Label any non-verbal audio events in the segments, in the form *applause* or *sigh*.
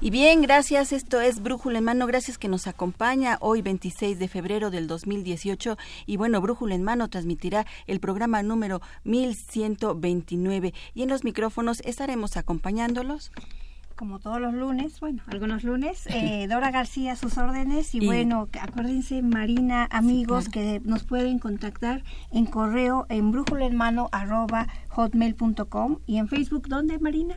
Y bien, gracias. Esto es Brújula en Mano. Gracias que nos acompaña hoy 26 de febrero del 2018. Y bueno, Brújula en Mano transmitirá el programa número 1129. Y en los micrófonos estaremos acompañándolos como todos los lunes, bueno, algunos lunes, *laughs* eh, Dora García, sus órdenes. Y, bueno, acuérdense, Marina, amigos, que nos pueden contactar en correo en brújula en mano arroba hotmail.com y en Facebook, ¿dónde, Marina?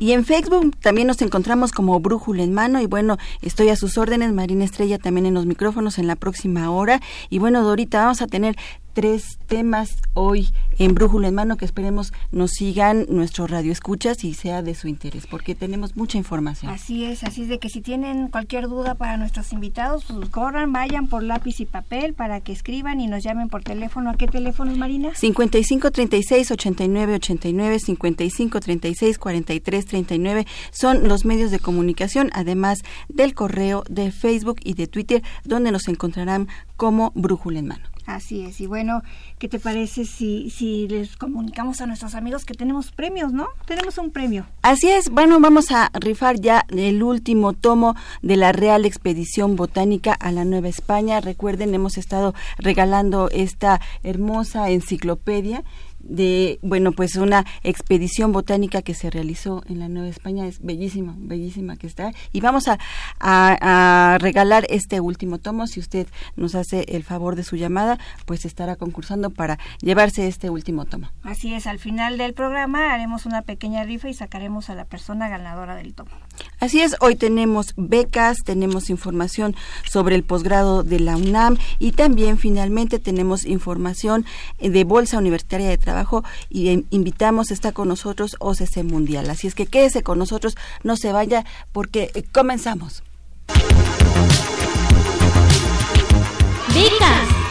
Y en Facebook también nos encontramos como Brújula en Mano y bueno, estoy a sus órdenes, Marina Estrella también en los micrófonos en la próxima hora y bueno, Dorita, vamos a tener tres temas hoy en Brújula en Mano que esperemos nos sigan nuestro radio escuchas y sea de su interés, porque tenemos mucha información. Así es, así es de que si tienen cualquier duda para nuestros invitados, pues corran, vayan por lápiz y papel para que escriban y nos llamen por teléfono. ¿A qué teléfono, Marina? 55 36 89 89 55 36 43 39 son los medios de comunicación, además del correo de Facebook y de Twitter, donde nos encontrarán como Brújula en Mano. Así es, y bueno, ¿qué te parece si, si les comunicamos a nuestros amigos que tenemos premios, no? Tenemos un premio. Así es, bueno, vamos a rifar ya el último tomo de la Real Expedición Botánica a la Nueva España. Recuerden, hemos estado regalando esta hermosa enciclopedia de, bueno, pues una expedición botánica que se realizó en la Nueva España. Es bellísima, bellísima que está. Y vamos a, a, regalar este último tomo. Si usted nos hace el favor de su llamada, pues estará concursando para llevarse este último tomo. Así es, al final del programa haremos una pequeña rifa y sacaremos a la persona ganadora del tomo. Así es, hoy tenemos becas, tenemos información sobre el posgrado de la UNAM y también finalmente tenemos información de Bolsa Universitaria de Trabajo y invitamos, está con nosotros OCC Mundial. Así es que quédese con nosotros, no se vaya porque eh, comenzamos. Becas.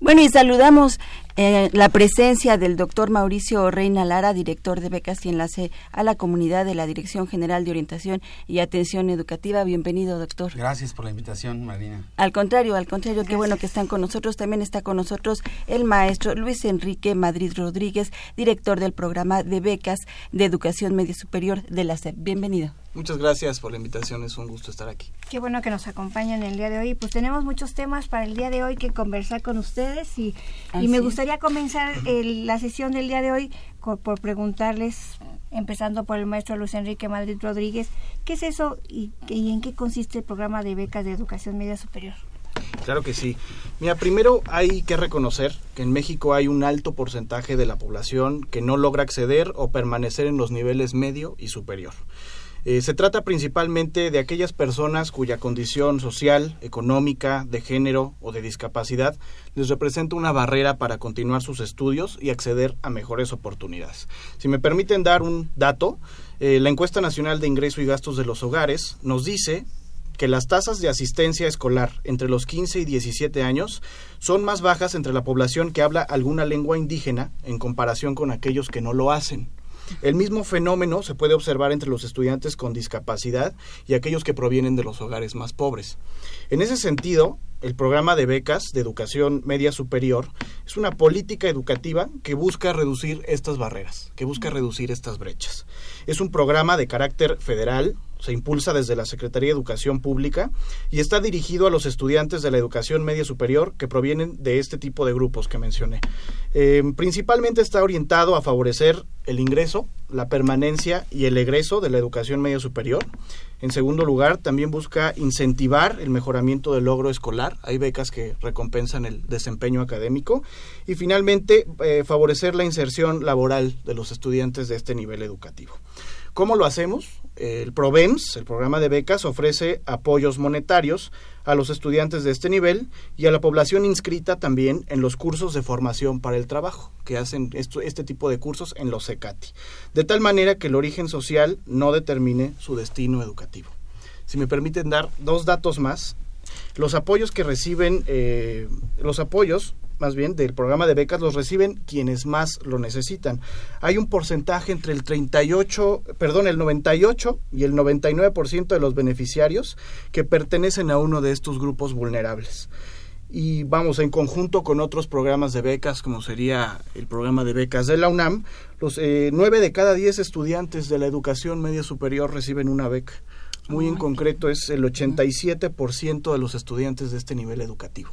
Bueno, y saludamos eh, la presencia del doctor Mauricio Reina Lara, director de becas y enlace a la comunidad de la Dirección General de Orientación y Atención Educativa. Bienvenido, doctor. Gracias por la invitación, Marina. Al contrario, al contrario, qué bueno que están con nosotros. También está con nosotros el maestro Luis Enrique Madrid Rodríguez, director del programa de becas de Educación Media Superior de la SEP. Bienvenido. Muchas gracias por la invitación, es un gusto estar aquí. Qué bueno que nos acompañan el día de hoy. Pues tenemos muchos temas para el día de hoy que conversar con ustedes y, y me gustaría comenzar la sesión del día de hoy por, preguntarles, empezando por el maestro Luis Enrique Madrid Rodríguez, ¿qué es eso y, y en qué consiste el programa de becas de educación media superior? Claro que sí. Mira, primero hay que reconocer que en México hay un alto porcentaje de la población que no logra acceder o permanecer en los niveles medio y superior. Eh, se trata principalmente de aquellas personas cuya condición social, económica, de género o de discapacidad les representa una barrera para continuar sus estudios y acceder a mejores oportunidades. Si me permiten dar un dato, eh, la encuesta nacional de ingreso y gastos de los hogares nos dice que las tasas de asistencia escolar entre los 15 y 17 años son más bajas entre la población que habla alguna lengua indígena en comparación con aquellos que no lo hacen. El mismo fenómeno se puede observar entre los estudiantes con discapacidad y aquellos que provienen de los hogares más pobres. En ese sentido, el programa de becas de educación media superior es una política educativa que busca reducir estas barreras, que busca reducir estas brechas. Es un programa de carácter federal, se impulsa desde la Secretaría de Educación Pública y está dirigido a los estudiantes de la educación media superior que provienen de este tipo de grupos que mencioné. Eh, principalmente está orientado a favorecer el ingreso, la permanencia y el egreso de la educación media superior. En segundo lugar, también busca incentivar el mejoramiento del logro escolar. Hay becas que recompensan el desempeño académico. Y finalmente, eh, favorecer la inserción laboral de los estudiantes de este nivel educativo. ¿Cómo lo hacemos? El PROVEMS, el programa de becas, ofrece apoyos monetarios a los estudiantes de este nivel y a la población inscrita también en los cursos de formación para el trabajo, que hacen este tipo de cursos en los CECATI, de tal manera que el origen social no determine su destino educativo. Si me permiten dar dos datos más, los apoyos que reciben, eh, los apoyos más bien del programa de becas los reciben quienes más lo necesitan. Hay un porcentaje entre el 38, perdón, el 98 y el 99% de los beneficiarios que pertenecen a uno de estos grupos vulnerables. Y vamos, en conjunto con otros programas de becas, como sería el programa de becas de la UNAM, los eh, 9 de cada 10 estudiantes de la educación media superior reciben una beca. Muy en concreto es el 87% de los estudiantes de este nivel educativo.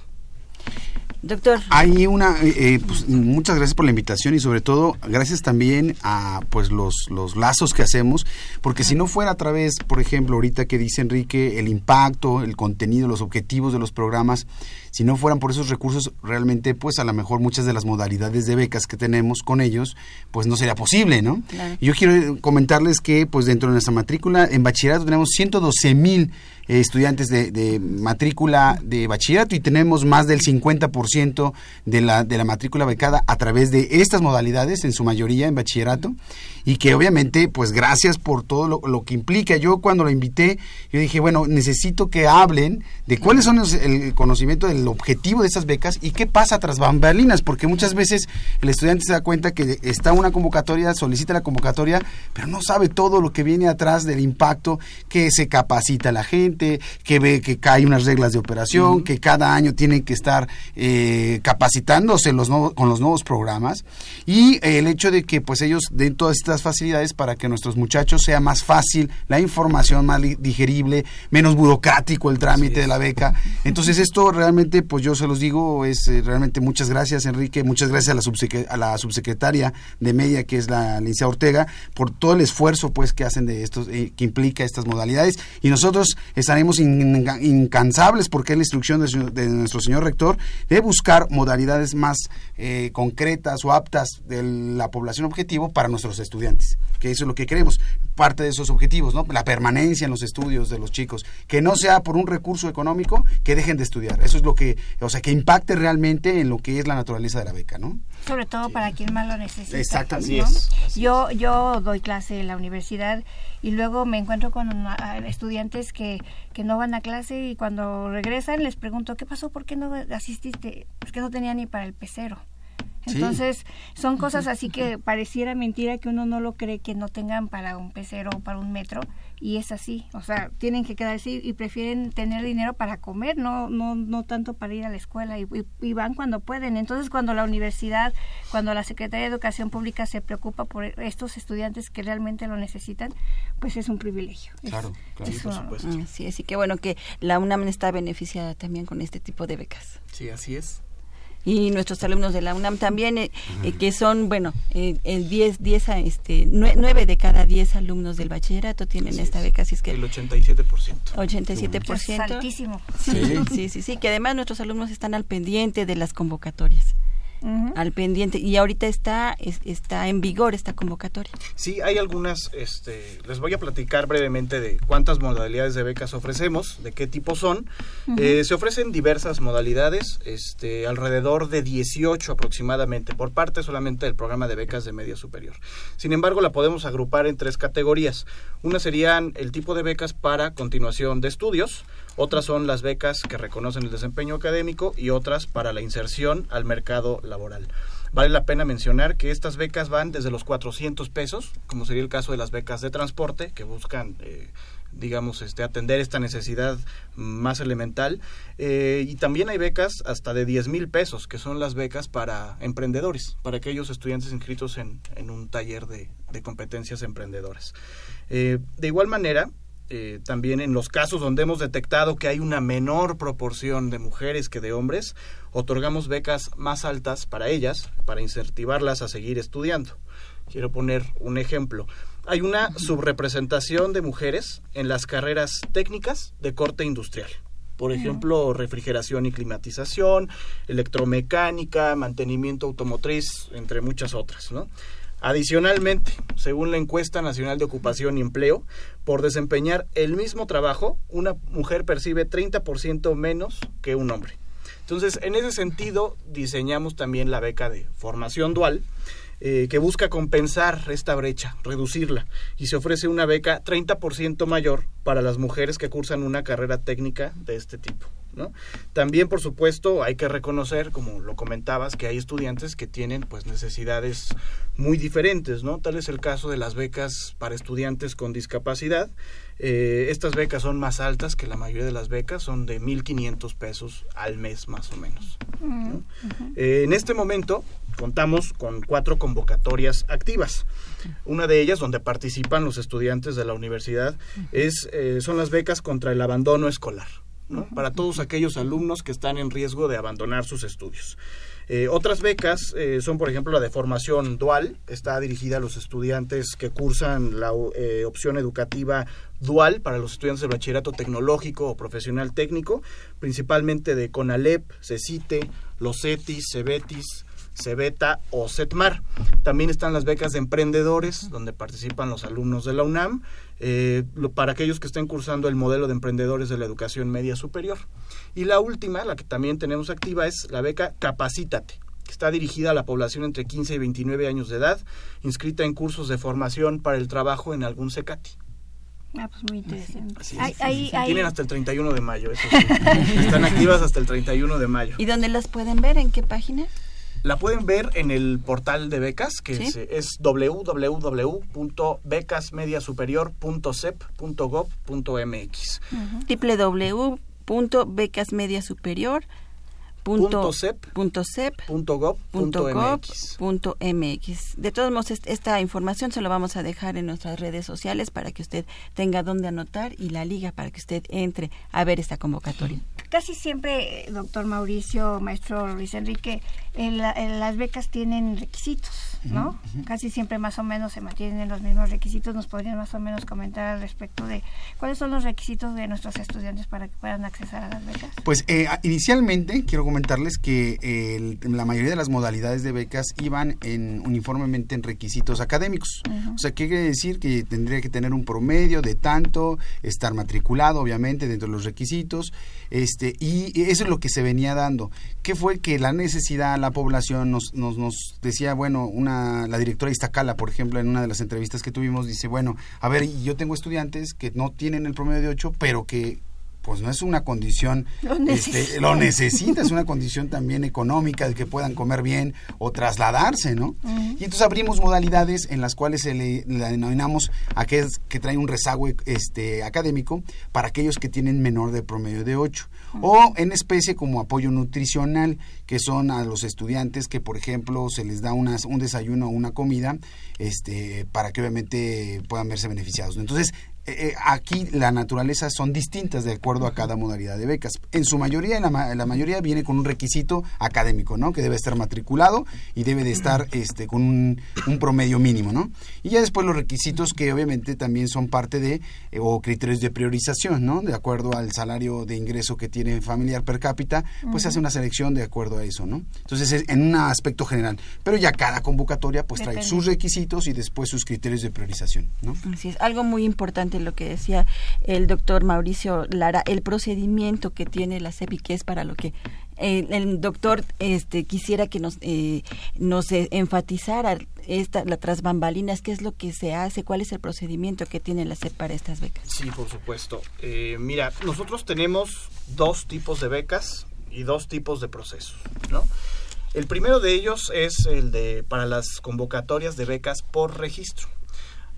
Doctor. Hay una, eh, eh, pues, muchas gracias por la invitación y sobre todo gracias también a pues los, los lazos que hacemos, porque si no fuera a través, por ejemplo, ahorita que dice Enrique, el impacto, el contenido, los objetivos de los programas, si no fueran por esos recursos, realmente, pues a lo mejor muchas de las modalidades de becas que tenemos con ellos, pues no sería posible, ¿no? Yo quiero comentarles que, pues dentro de nuestra matrícula, en bachillerato tenemos 112 mil eh, estudiantes de, matrícula de bachillerato y tenemos más del 50% de la, de la matrícula becada a través de estas modalidades, en su mayoría en bachillerato, y que obviamente, pues gracias por todo lo, que implica. Yo cuando lo invité, yo dije, bueno, necesito que hablen de cuáles son el conocimiento del objetivo de esas becas y qué pasa tras bambalinas, porque muchas veces el estudiante se da cuenta que está una convocatoria, solicita la convocatoria, pero no sabe todo lo que viene atrás del impacto, que se capacita la gente, que ve que hay unas reglas de operación, que cada año tienen que estar eh, capacitándose los con los nuevos programas y el hecho de que pues ellos den todas estas facilidades para que nuestros muchachos sea más fácil la información, más digerible, menos burocrático el trámite de la beca. Entonces esto realmente pues yo se los digo es eh, realmente muchas gracias Enrique, muchas gracias a la, a la subsecretaria de Media que es la Lincia Ortega por todo el esfuerzo pues que hacen de estos eh, que implica estas modalidades. Y nosotros estaremos incansables, porque es la instrucción de, nuestro señor rector, de buscar modalidades más eh, concretas o aptas de la población objetivo para nuestros estudiantes, que eso es lo que queremos, parte de esos objetivos, ¿no? La permanencia en los estudios de los chicos, que no sea por un recurso económico que dejen de estudiar, eso es lo que, o sea, que impacte realmente en lo que es la naturaleza de la beca, ¿no? Sobre todo para quien más lo necesita. Exactamente. yo, yo doy clase en la universidad y luego me encuentro con estudiantes que, que no van a clase y cuando regresan les pregunto, ¿qué pasó? ¿Por qué no asististe? Pues que no tenía ni para el pecero. Entonces, son cosas así que pareciera mentira que uno no lo cree que no tengan para un pecero o para un metro y es así, o sea, tienen que quedarse y prefieren tener dinero para comer, no no no tanto para ir a la escuela y, van cuando pueden. Entonces, cuando la universidad, cuando la Secretaría de Educación Pública se preocupa por estos estudiantes que realmente lo necesitan, pues es un privilegio. Claro, claro, por supuesto. Sí, así que bueno que la UNAM está beneficiada también con este tipo de becas. Sí, así es y nuestros alumnos de la UNAM también, eh, eh, que son, bueno, eh, el 10, 10 este, 9 de cada 10 alumnos del bachillerato tienen esta beca, así es que... El 87%. 87%. Es altísimo. sí, sí, sí, sí, que además nuestros alumnos están al pendiente de las convocatorias al pendiente y ahorita está está en vigor esta convocatoria. Sí, hay algunas este les voy a platicar brevemente de cuántas modalidades de becas ofrecemos, de qué tipo son. Eh, se ofrecen diversas modalidades, este alrededor de 18 aproximadamente por parte solamente del programa de becas de media superior. Sin embargo, la podemos agrupar en tres categorías. Una serían el tipo de becas para continuación de estudios, otras son las becas que reconocen el desempeño académico y otras para la inserción al mercado laboral. Vale la pena mencionar que estas becas van desde los 400 pesos, como sería el caso de las becas de transporte, que buscan, eh, digamos, este, atender esta necesidad más elemental. Eh, y también hay becas hasta de 10 mil pesos, que son las becas para emprendedores, para aquellos estudiantes inscritos en, un taller de, competencias emprendedoras. Eh, de igual manera, eh, también en los casos donde hemos detectado que hay una menor proporción de mujeres que de hombres, otorgamos becas más altas para ellas, para incentivarlas a seguir estudiando. Quiero poner un ejemplo. Hay una subrepresentación de mujeres en las carreras técnicas de corte industrial. Por ejemplo, refrigeración y climatización, electromecánica, mantenimiento automotriz, entre muchas otras, ¿no? Adicionalmente, según la encuesta nacional de ocupación y empleo, por desempeñar el mismo trabajo, una mujer percibe 30% menos que un hombre. Entonces, en ese sentido, diseñamos también la beca de formación dual, eh, que busca compensar esta brecha, reducirla, y se ofrece una beca 30% mayor para las mujeres que cursan una carrera técnica de este tipo. También, por supuesto, hay que reconocer, como lo comentabas, que hay estudiantes que tienen pues necesidades muy diferentes, ¿no? Tal es el caso de las becas para estudiantes con discapacidad. Eh, estas becas son más altas que la mayoría de las becas, son de 1.500 pesos al mes más o menos. Eh, en este momento contamos con cuatro convocatorias activas. Una de ellas, donde participan los estudiantes de la universidad, es, eh, son las becas contra el abandono escolar para todos aquellos alumnos que están en riesgo de abandonar sus estudios. Eh, otras becas eh, son, por ejemplo, la de formación dual, está dirigida a los estudiantes que cursan la eh, opción educativa dual para los estudiantes de bachillerato tecnológico o profesional técnico, principalmente de CONALEP, CECITE, los CETIS, CEBETIS, CEBETA o CETMAR. También están las becas de emprendedores, donde participan los alumnos de la UNAM, eh, para aquellos que estén cursando el modelo de emprendedores de la educación media superior. Y la última, la que también tenemos activa, es la beca Capacítate que está dirigida a la población entre 15 y 29 años de edad, inscrita en cursos de formación para el trabajo en algún CECATI. Ah, pues muy interesante. Tienen hasta el 31 de mayo, eso sí. *laughs* Están activas hasta el 31 de mayo. ¿Y dónde las pueden ver? ¿En qué página? La pueden ver en el portal de becas, que es, es www.becasmediasuperior.cep.gov.mx. www.becasmediasuperior.cep .gov.mx. De todos modos, esta información se lo vamos a dejar en nuestras redes sociales para que usted tenga dónde anotar y la liga para que usted entre a ver esta convocatoria. Casi siempre, doctor Mauricio, maestro Luis Enrique, las becas tienen requisitos, ¿no? Casi siempre más o menos se mantienen los mismos requisitos. ¿Nos podrían más o menos comentar al respecto de cuáles son los requisitos de nuestros estudiantes para que puedan acceder a las becas? Pues eh, inicialmente quiero comentarles que la mayoría de las modalidades de becas iban en, uniformemente en requisitos académicos. O sea, ¿qué quiere decir? Que tendría que tener un promedio de tanto, estar matriculado, obviamente, dentro de los requisitos, este, y eso es lo que se venía dando. ¿Qué fue que la necesidad, la población nos, nos, nos decía, bueno, una, la directora Iztacala, por ejemplo, en una de las entrevistas que tuvimos, dice, bueno, a ver, yo tengo estudiantes que no tienen el promedio de 8, pero que pues no es una condición, lo, este, lo necesita, es una condición también económica de que puedan comer bien o trasladarse, ¿no? Y entonces abrimos modalidades en las cuales se le, denominamos a que, que trae un rezago este, académico para aquellos que tienen menor de promedio de 8. O en especie como apoyo nutricional, que son a los estudiantes que, por ejemplo, se les da unas, un desayuno o una comida este, para que obviamente puedan verse beneficiados. Entonces, eh, eh, aquí la naturaleza son distintas de acuerdo a cada modalidad de becas. En su mayoría, la, la, mayoría viene con un requisito académico, ¿no? Que debe estar matriculado y debe de estar este, con un, promedio mínimo, ¿no? Y ya después los requisitos que obviamente también son parte de, eh, o criterios de priorización, ¿no? De acuerdo al salario de ingreso que tiene familiar per cápita, pues se hace una selección de acuerdo a eso, ¿no? Entonces, es en un aspecto general. Pero ya cada convocatoria pues trae sus requisitos y después sus criterios de priorización, ¿no? Así es, algo muy importante lo que decía el doctor Mauricio Lara, el procedimiento que tiene la CEPI, que es para lo que el doctor este quisiera que nos eh, nos enfatizara esta la tras bambalinas qué es lo que se hace cuál es el procedimiento que tiene la CEP para estas becas. Sí por supuesto. Eh, mira nosotros tenemos dos tipos de becas y dos tipos de procesos no el primero de ellos es el de para las convocatorias de becas por registro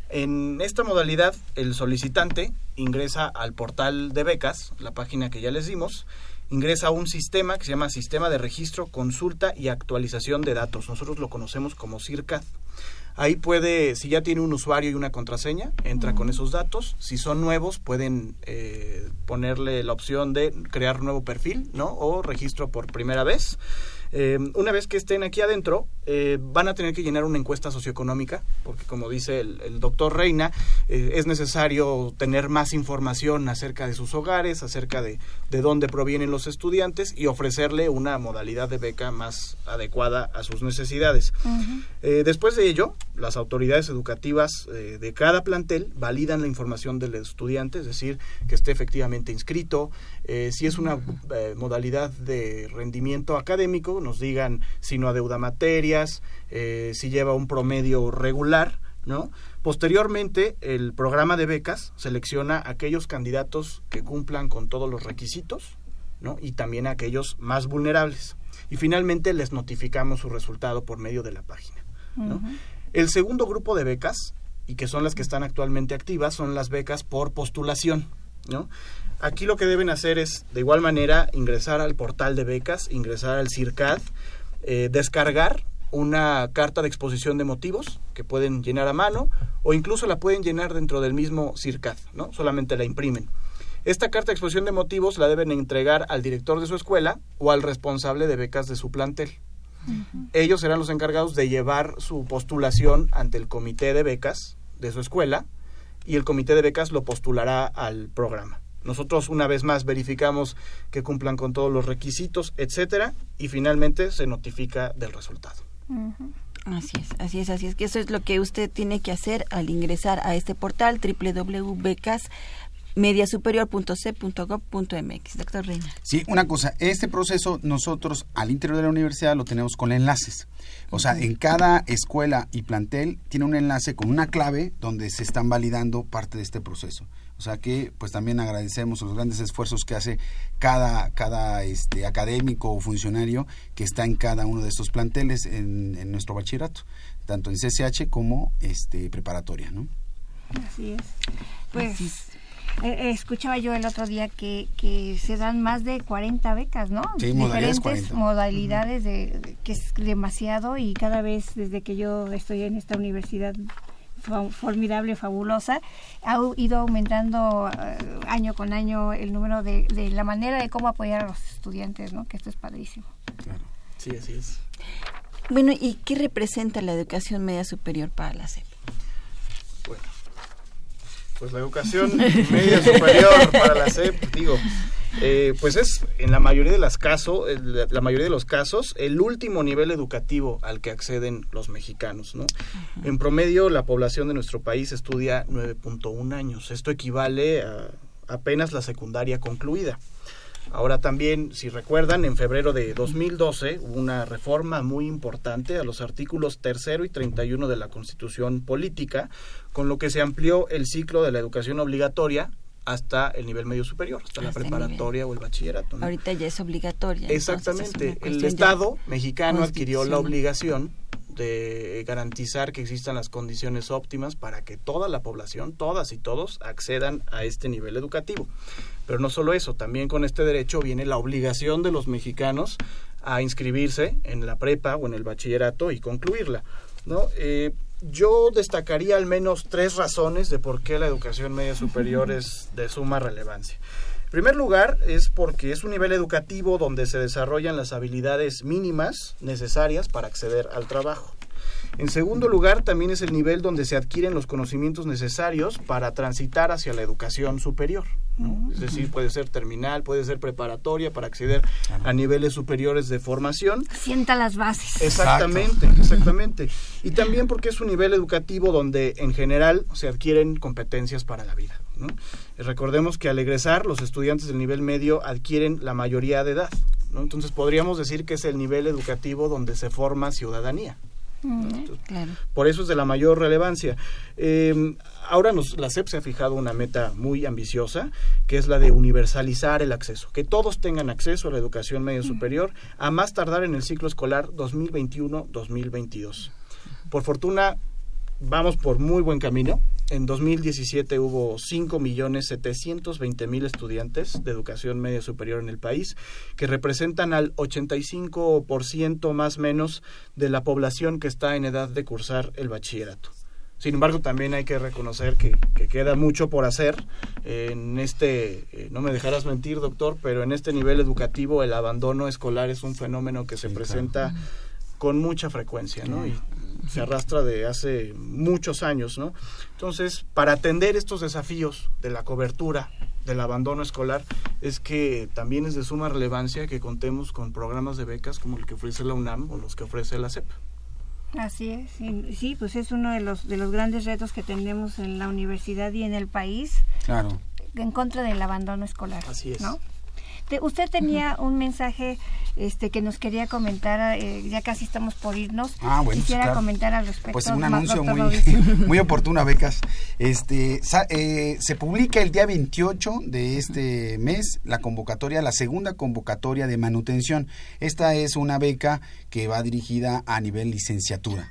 en esta modalidad, el solicitante ingresa al portal de becas, la página que ya les dimos, ingresa a un sistema que se llama Sistema de Registro, Consulta y Actualización de Datos. Nosotros lo conocemos como CIRCAD. Ahí puede, si ya tiene un usuario y una contraseña, entra con esos datos. Si son nuevos, pueden eh, ponerle la opción de crear nuevo perfil, ¿no? O registro por primera vez. Eh, una vez que estén aquí adentro, eh, van a tener que llenar una encuesta socioeconómica, porque como dice el, doctor Reina, eh, es necesario tener más información acerca de sus hogares, acerca de, de dónde provienen los estudiantes y ofrecerle una modalidad de beca más adecuada a sus necesidades. después de ello, las autoridades educativas de cada plantel validan la información del estudiante, es decir, que esté efectivamente inscrito, si es una modalidad de rendimiento académico, nos digan si no adeuda materias, eh, si lleva un promedio regular, ¿no? Posteriormente, el programa de becas selecciona aquellos candidatos que cumplan con todos los requisitos, ¿no? Y también aquellos más vulnerables. Y finalmente les notificamos su resultado por medio de la página. El segundo grupo de becas, y que son las que están actualmente activas, son las becas por postulación. Aquí lo que deben hacer es, de igual manera, ingresar al portal de becas, ingresar al CIRCAD, eh, descargar una carta de exposición de motivos que pueden llenar a mano o incluso la pueden llenar dentro del mismo CIRCAD, ¿no? Solamente la imprimen. Esta carta de exposición de motivos la deben entregar al director de su escuela o al responsable de becas de su plantel. Ellos serán los encargados de llevar su postulación ante el comité de becas de su escuela y el comité de becas lo postulará al programa. Nosotros una vez más verificamos que cumplan con todos los requisitos, etcétera, y finalmente se notifica del resultado. Así es, así es, así es que eso es lo que usted tiene que hacer al ingresar a este portal www.becas mediasuperior.c.gov.mx. Doctor Reina. Sí, una cosa, este proceso nosotros al interior de la universidad lo tenemos con enlaces. O sea, en cada escuela y plantel tiene un enlace con una clave donde se están validando parte de este proceso. O sea que pues también agradecemos los grandes esfuerzos que hace cada, cada este, académico o funcionario que está en cada uno de estos planteles en, nuestro bachillerato, tanto en CCH como este, preparatoria, ¿no? Así es. Pues eh, escuchaba yo el otro día que, que se dan más de 40 becas, ¿no? Sí, Diferentes modalidades, de, que es demasiado y cada vez desde que yo estoy en esta universidad formidable, fabulosa, ha ido aumentando eh, año con año el número de, de, la manera de cómo apoyar a los estudiantes, ¿no? Que esto es padrísimo. Claro. Sí, así es. Bueno, ¿y qué representa la educación media superior para la SEP? Bueno, pues la educación *laughs* media superior para la SEP, digo, eh, pues es en la mayoría de las casos, la mayoría de los casos, el último nivel educativo al que acceden los mexicanos, ¿no? En promedio, la población de nuestro país estudia 9.1 años. Esto equivale a apenas la secundaria concluida. Ahora también, si recuerdan, en febrero de 2012 hubo una reforma muy importante a los artículos tercero y 31 de la Constitución Política, con lo que se amplió el ciclo de la educación obligatoria hasta el nivel medio superior, hasta, la preparatoria o el bachillerato. Ahorita ya es obligatoria. Exactamente. el Estado mexicano adquirió la obligación de garantizar que existan las condiciones óptimas para que toda la población, todas y todos, accedan a este nivel educativo. Pero no solo eso, también con este derecho viene la obligación de los mexicanos a inscribirse en la prepa o en el bachillerato y concluirla. ¿no? Eh, yo destacaría al menos tres razones de por qué la educación media superior *laughs* es de suma relevancia. En primer lugar, es porque es un nivel educativo donde se desarrollan las habilidades mínimas necesarias para acceder al trabajo. En segundo lugar, también es el nivel donde se adquieren los conocimientos necesarios para transitar hacia la educación superior. Es decir, puede ser terminal, puede ser preparatoria para acceder a niveles superiores de formación. Sienta las bases. Exactamente, exactamente. Y también porque es un nivel educativo donde en general se adquieren competencias para la vida. Recordemos que al egresar los estudiantes del nivel medio adquieren la mayoría de edad. Entonces podríamos decir que es el nivel educativo donde se forma ciudadanía. Por eso es de la mayor relevancia. Eh, ahora nos, la SEP se ha fijado una meta muy ambiciosa, que es la de universalizar el acceso, que todos tengan acceso a la educación media superior a más tardar en el ciclo escolar 2021-2022. Por fortuna, vamos por muy buen camino. En 2017 hubo 5.720.000 estudiantes de educación media superior en el país, que representan al 85% más menos de la población que está en edad de cursar el bachillerato. Sin embargo, también hay que reconocer que, queda mucho por hacer en este, eh, no me dejarás mentir, doctor, pero en este nivel educativo el abandono escolar es un fenómeno que se presenta con mucha frecuencia, ¿no? Y se arrastra de hace muchos años, ¿no? Entonces, para atender estos desafíos de la cobertura del abandono escolar, es que también es de suma relevancia que contemos con programas de becas como el que ofrece la UNAM o los que ofrece la CEP. Así es, sí, pues es uno de los de los grandes retos que tenemos en la universidad y en el país. Claro. En contra del abandono escolar. Así es. ¿no? Usted tenía un mensaje este que nos quería comentar, eh, ya casi estamos por irnos. Ah, bueno, Quisiera comentar al respecto. Pues un anuncio muy, *laughs* muy oportuno, becas. Este, eh, se publica el día 28 de este mes la convocatoria, la segunda convocatoria de manutención. Esta es una beca que va dirigida a nivel licenciatura.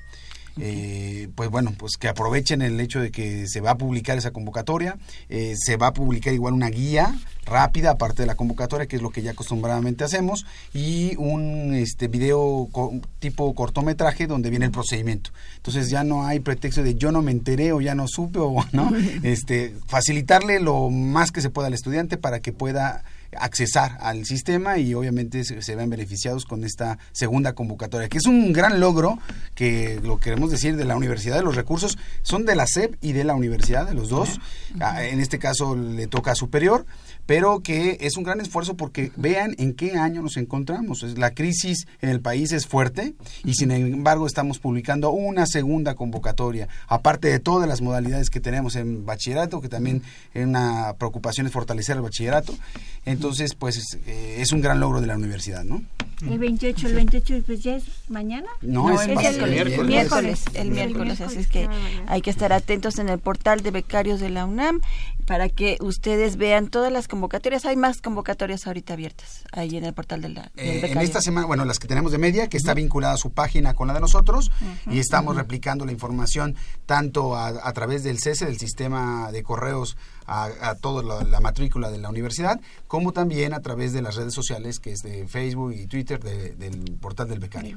Eh, pues bueno, pues que aprovechen el hecho de que se va a publicar esa convocatoria, eh, se va a publicar igual una guía rápida, aparte de la convocatoria, que es lo que ya acostumbradamente hacemos, y un este video tipo cortometraje donde viene el procedimiento. Entonces ya no hay pretexto de yo no me enteré o ya no supe o no, *laughs* este, facilitarle lo más que se pueda al estudiante para que pueda accesar al sistema y obviamente se, se, ven beneficiados con esta segunda convocatoria, que es un gran logro que lo queremos decir de la Universidad. De los Recursos, son de la SEP y de la Universidad, de los dos, ah, en este caso le toca a Superior, pero que es un gran esfuerzo porque vean en qué año nos encontramos. La crisis en el país es fuerte y sin embargo estamos publicando una segunda convocatoria, aparte de todas las modalidades que tenemos en bachillerato, que también es una preocupación es fortalecer el bachillerato. Entonces, pues es, eh, un gran logro de la universidad, ¿no? El 28, el 28 pues ya es mañana. No, es, el, miércoles. El miércoles, así es que hay que estar atentos en el portal de becarios de la UNAM para que ustedes vean todas las convocatorias. Hay más convocatorias ahorita abiertas ahí en el portal de la, del eh, En esta semana, bueno, las que tenemos de media, que está vinculada a su página con la de nosotros, y estamos replicando la información tanto a, través del CESE, del sistema de correos, a, toda la, matrícula de la universidad, como también a través de las redes sociales, que es de Facebook y Twitter del portal del becario.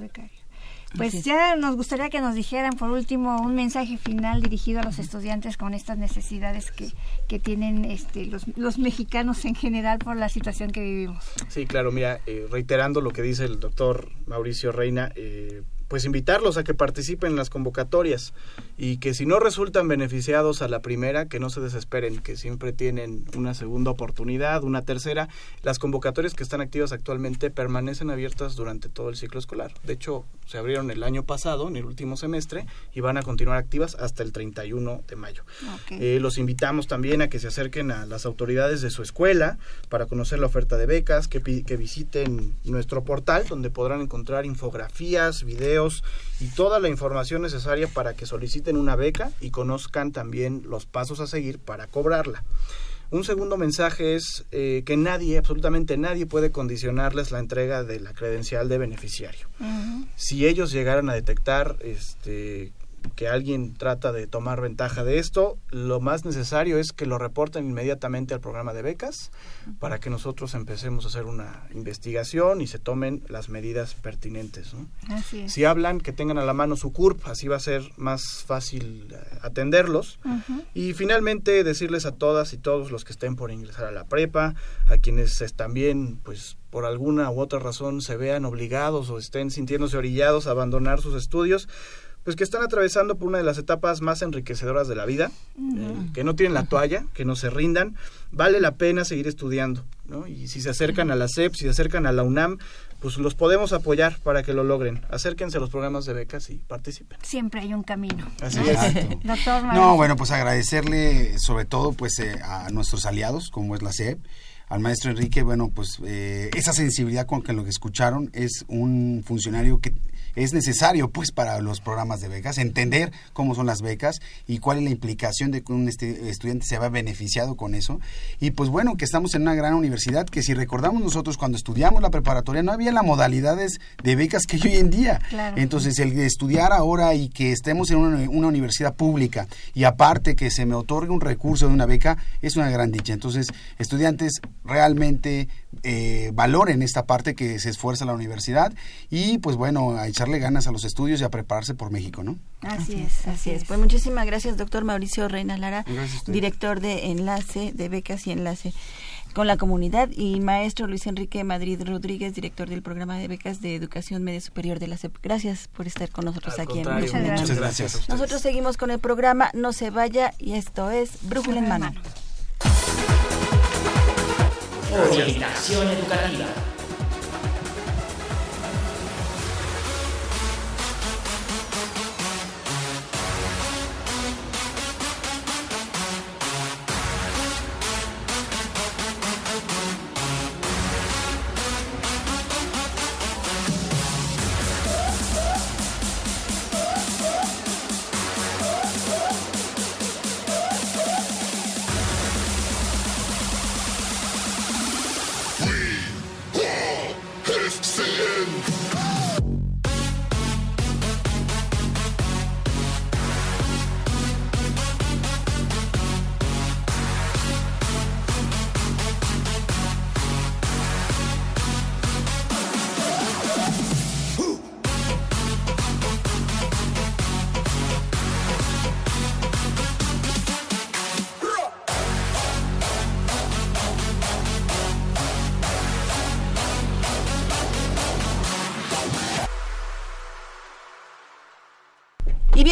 Pues ya nos gustaría que nos dijeran por último un mensaje final dirigido a los estudiantes con estas necesidades que, que tienen este, los, los mexicanos en general por la situación que vivimos. Sí, claro, mira, eh, reiterando lo que dice el doctor Mauricio Reina, eh, pues invitarlos a que participen en las convocatorias y que si no resultan beneficiados a la primera, que no se desesperen, que siempre tienen una segunda oportunidad, una tercera. Las convocatorias que están activas actualmente permanecen abiertas durante todo el ciclo escolar. De hecho, se abrieron el año pasado, en el último semestre, y van a continuar activas hasta el 31 de mayo. Eh, los invitamos también a que se acerquen a las autoridades de su escuela para conocer la oferta de becas, que, que visiten nuestro portal, donde podrán encontrar infografías, videos, y toda la información necesaria para que soliciten una beca y conozcan también los pasos a seguir para cobrarla. Un segundo mensaje es eh, que nadie, absolutamente nadie puede condicionarles la entrega de la credencial de beneficiario. Si ellos llegaran a detectar este, que alguien trata de tomar ventaja de esto, lo más necesario es que lo reporten inmediatamente al programa de becas para que nosotros empecemos a hacer una investigación y se tomen las medidas pertinentes. Si hablan, que tengan a la mano su CURP, así va a ser más fácil eh, atenderlos. Y finalmente decirles a todas y todos los que estén por ingresar a la prepa, a quienes también pues por alguna u otra razón se vean obligados o estén sintiéndose orillados a abandonar sus estudios, pues que están atravesando por una de las etapas más enriquecedoras de la vida, eh, que no tienen la toalla, que no se rindan, vale la pena seguir estudiando, ¿no? Y si se acercan a la SEP, si se acercan a la UNAM, pues los podemos apoyar para que lo logren. Acérquense a los programas de becas y participen. Siempre hay un camino. Así es. *laughs* Doctor no, bueno, pues agradecerle sobre todo pues eh, a nuestros aliados, como es la SEP, al maestro Enrique, bueno, pues eh, esa sensibilidad con que lo que escucharon es un funcionario que es necesario pues para los programas de becas, entender cómo son las becas y cuál es la implicación de que un estudiante se va beneficiado con eso. Y pues bueno, que estamos en una gran universidad que si recordamos nosotros cuando estudiamos la preparatoria no había las modalidades de becas que hay hoy en día. Entonces el estudiar ahora y que estemos en una, una universidad pública y aparte que se me otorgue un recurso de una beca es una gran dicha. Entonces estudiantes realmente eh, valoren esta parte que se esfuerza la universidad y pues bueno, a echarle ganas a los estudios y a prepararse por México, ¿no? Así es, así es. Pues muchísimas gracias, doctor Mauricio Reina Lara, director de Enlace, de Becas y Enlace con la comunidad y maestro Luis Enrique Madrid Rodríguez, director del programa de becas de educación media superior de la CEP. Gracias por estar con nosotros aquí en Muchas gracias. Nosotros seguimos con el programa No se vaya y esto es Brújula en mano. Orientación educativa.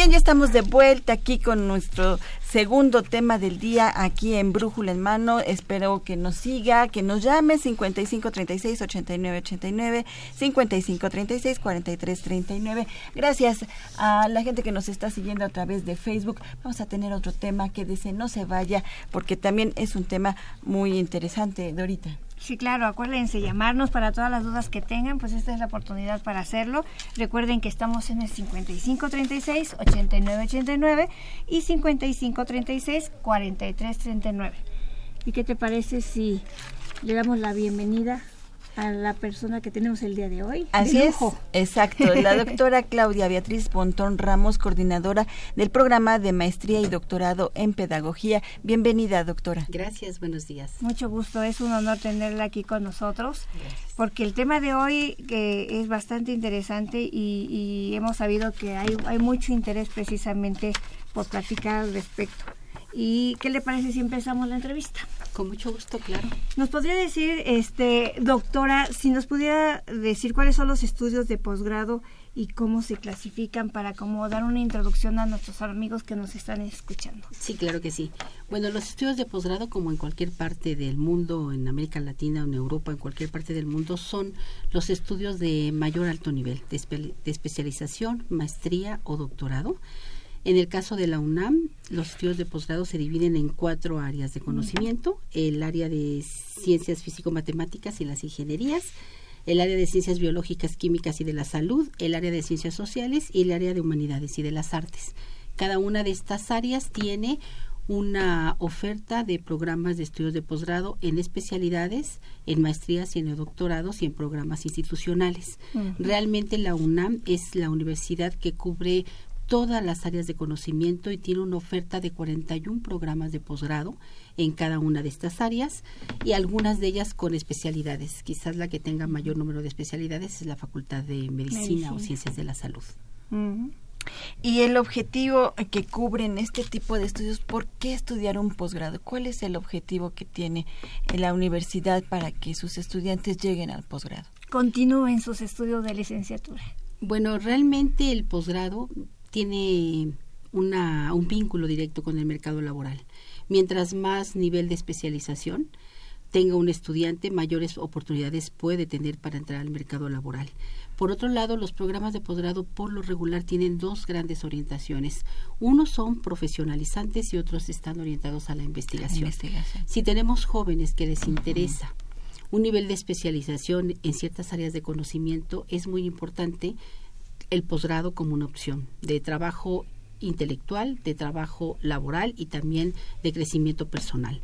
Ya estamos de vuelta aquí con nuestro segundo tema del día aquí en Brújula en Mano. Espero que nos siga, que nos llame 5536 8989, 5536 4339. Gracias a la gente que nos está siguiendo a través de Facebook. Vamos a tener otro tema que dice no se vaya porque también es un tema muy interesante, Dorita. Sí, claro, acuérdense llamarnos para todas las dudas que tengan, pues esta es la oportunidad para hacerlo. Recuerden que estamos en el 5536-8989 y 5536-4339. ¿Y qué te parece si le damos la bienvenida a la persona que tenemos el día de hoy. Así es, exacto. La doctora *laughs* Claudia Beatriz Pontón Ramos, coordinadora del programa de maestría y doctorado en pedagogía. Bienvenida, doctora. Gracias, buenos días. Mucho gusto, es un honor tenerla aquí con nosotros, porque el tema de hoy que es bastante interesante y, y hemos sabido que hay, hay mucho interés precisamente por platicar al respecto. ¿Y qué le parece si empezamos la entrevista? Con mucho gusto, claro. ¿Nos podría decir, este, doctora, si nos pudiera decir cuáles son los estudios de posgrado y cómo se clasifican para como dar una introducción a nuestros amigos que nos están escuchando? Sí, claro que sí. Bueno, los estudios de posgrado, como en cualquier parte del mundo, en América Latina o en Europa, en cualquier parte del mundo, son los estudios de mayor alto nivel, de especialización, maestría o doctorado en el caso de la UNAM, los estudios de posgrado se dividen en cuatro áreas de conocimiento, el área de ciencias físico-matemáticas y las ingenierías, el área de ciencias biológicas, químicas y de la salud, el área de ciencias sociales y el área de humanidades y de las artes. Cada una de estas áreas tiene una oferta de programas de estudios de posgrado en especialidades, en maestrías y en doctorados y en programas institucionales. Realmente la UNAM es la universidad que cubre todas las áreas de conocimiento y tiene una oferta de 41 programas de posgrado en cada una de estas áreas y algunas de ellas con especialidades. Quizás la que tenga mayor número de especialidades es la Facultad de Medicina, o Ciencias de la Salud. Y el objetivo que cubren este tipo de estudios, ¿por qué estudiar un posgrado? ¿Cuál es el objetivo que tiene la universidad para que sus estudiantes lleguen al posgrado? Continúen sus estudios de licenciatura. Bueno, realmente el posgrado tiene una, un vínculo directo con el mercado laboral. Mientras más nivel de especialización tenga un estudiante, mayores oportunidades puede tener para entrar al mercado laboral. Por otro lado, los programas de posgrado por lo regular tienen dos grandes orientaciones. Unos son profesionalizantes y otros están orientados a la investigación. Si tenemos jóvenes que les interesa un nivel de especialización en ciertas áreas de conocimiento, es muy importante el posgrado como una opción de trabajo intelectual, de trabajo laboral y también de crecimiento personal.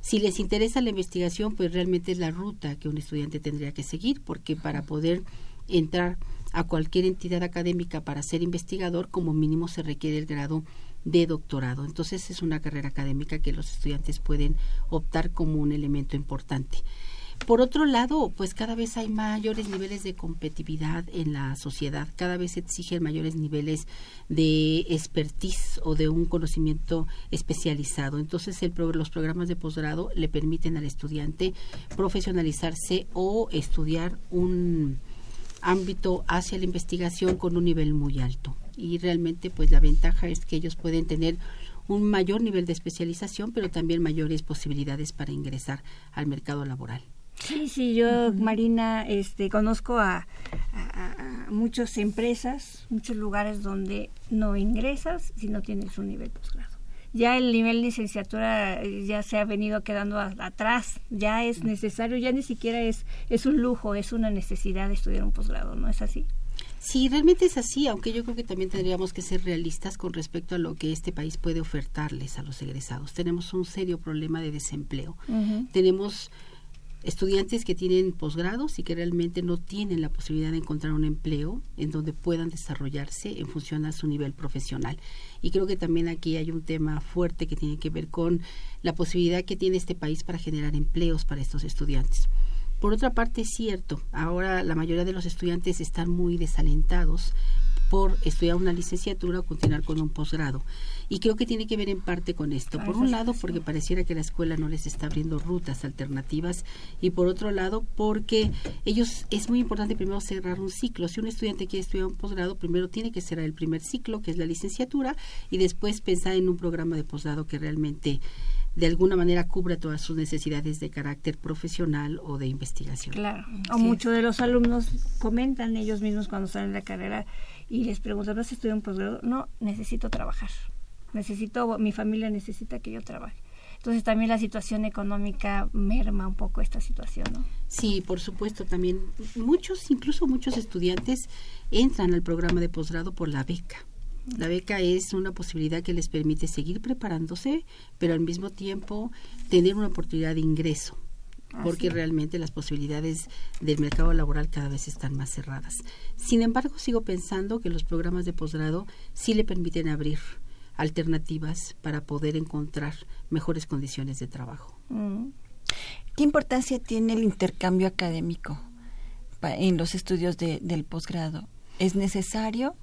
Si les interesa la investigación, pues realmente es la ruta que un estudiante tendría que seguir, porque para poder entrar a cualquier entidad académica para ser investigador, como mínimo se requiere el grado de doctorado. Entonces es una carrera académica que los estudiantes pueden optar como un elemento importante. Por otro lado, pues cada vez hay mayores niveles de competitividad en la sociedad, cada vez se exigen mayores niveles de expertise o de un conocimiento especializado. Entonces, el, los programas de posgrado le permiten al estudiante profesionalizarse o estudiar un ámbito hacia la investigación con un nivel muy alto. Y realmente, pues la ventaja es que ellos pueden tener un mayor nivel de especialización, pero también mayores posibilidades para ingresar al mercado laboral. Sí, sí, yo, Marina, este, conozco a, muchas empresas, muchos lugares donde no ingresas si no tienes un nivel posgrado. Ya el nivel de licenciatura eh, ya se ha venido quedando atrás, ya es necesario, ya ni siquiera es, es un lujo, es una necesidad de estudiar un posgrado, ¿no es así? Sí, realmente es así, aunque yo creo que también tendríamos que ser realistas con respecto a lo que este país puede ofertarles a los egresados. Tenemos un serio problema de desempleo. Tenemos estudiantes que tienen posgrados y que realmente no tienen la posibilidad de encontrar un empleo en donde puedan desarrollarse en función a su nivel profesional. Y creo que también aquí hay un tema fuerte que tiene que ver con la posibilidad que tiene este país para generar empleos para estos estudiantes. Por otra parte, es cierto, ahora la mayoría de los estudiantes están muy desalentados por estudiar una licenciatura o continuar con un posgrado. Y creo que tiene que ver en parte con esto. Por un lado, porque pareciera que la escuela no les está abriendo rutas alternativas y por otro lado, porque ellos es muy importante primero cerrar un ciclo. Si un estudiante quiere estudiar un posgrado, primero tiene que cerrar el primer ciclo, que es la licenciatura, y después pensar en un programa de posgrado que realmente de alguna manera cubra todas sus necesidades de carácter profesional o de investigación. Claro. O muchos de los alumnos comentan ellos mismos cuando salen de la carrera y les preguntan, ¿no has estudiado un posgrado? No, necesito trabajar necesito, mi familia necesita que yo trabaje. Entonces también la situación económica merma un poco esta situación, ¿no? Sí, por supuesto, también muchos, incluso muchos estudiantes entran al programa de posgrado por la beca. La beca es una posibilidad que les permite seguir preparándose, pero al mismo tiempo tener una oportunidad de ingreso, porque realmente las posibilidades del mercado laboral cada vez están más cerradas. Sin embargo, sigo pensando que los programas de posgrado sí le permiten abrir alternativas para poder encontrar mejores condiciones de trabajo. Mm. ¿Qué importancia tiene el intercambio académico en los estudios del posgrado? ¿Es necesario?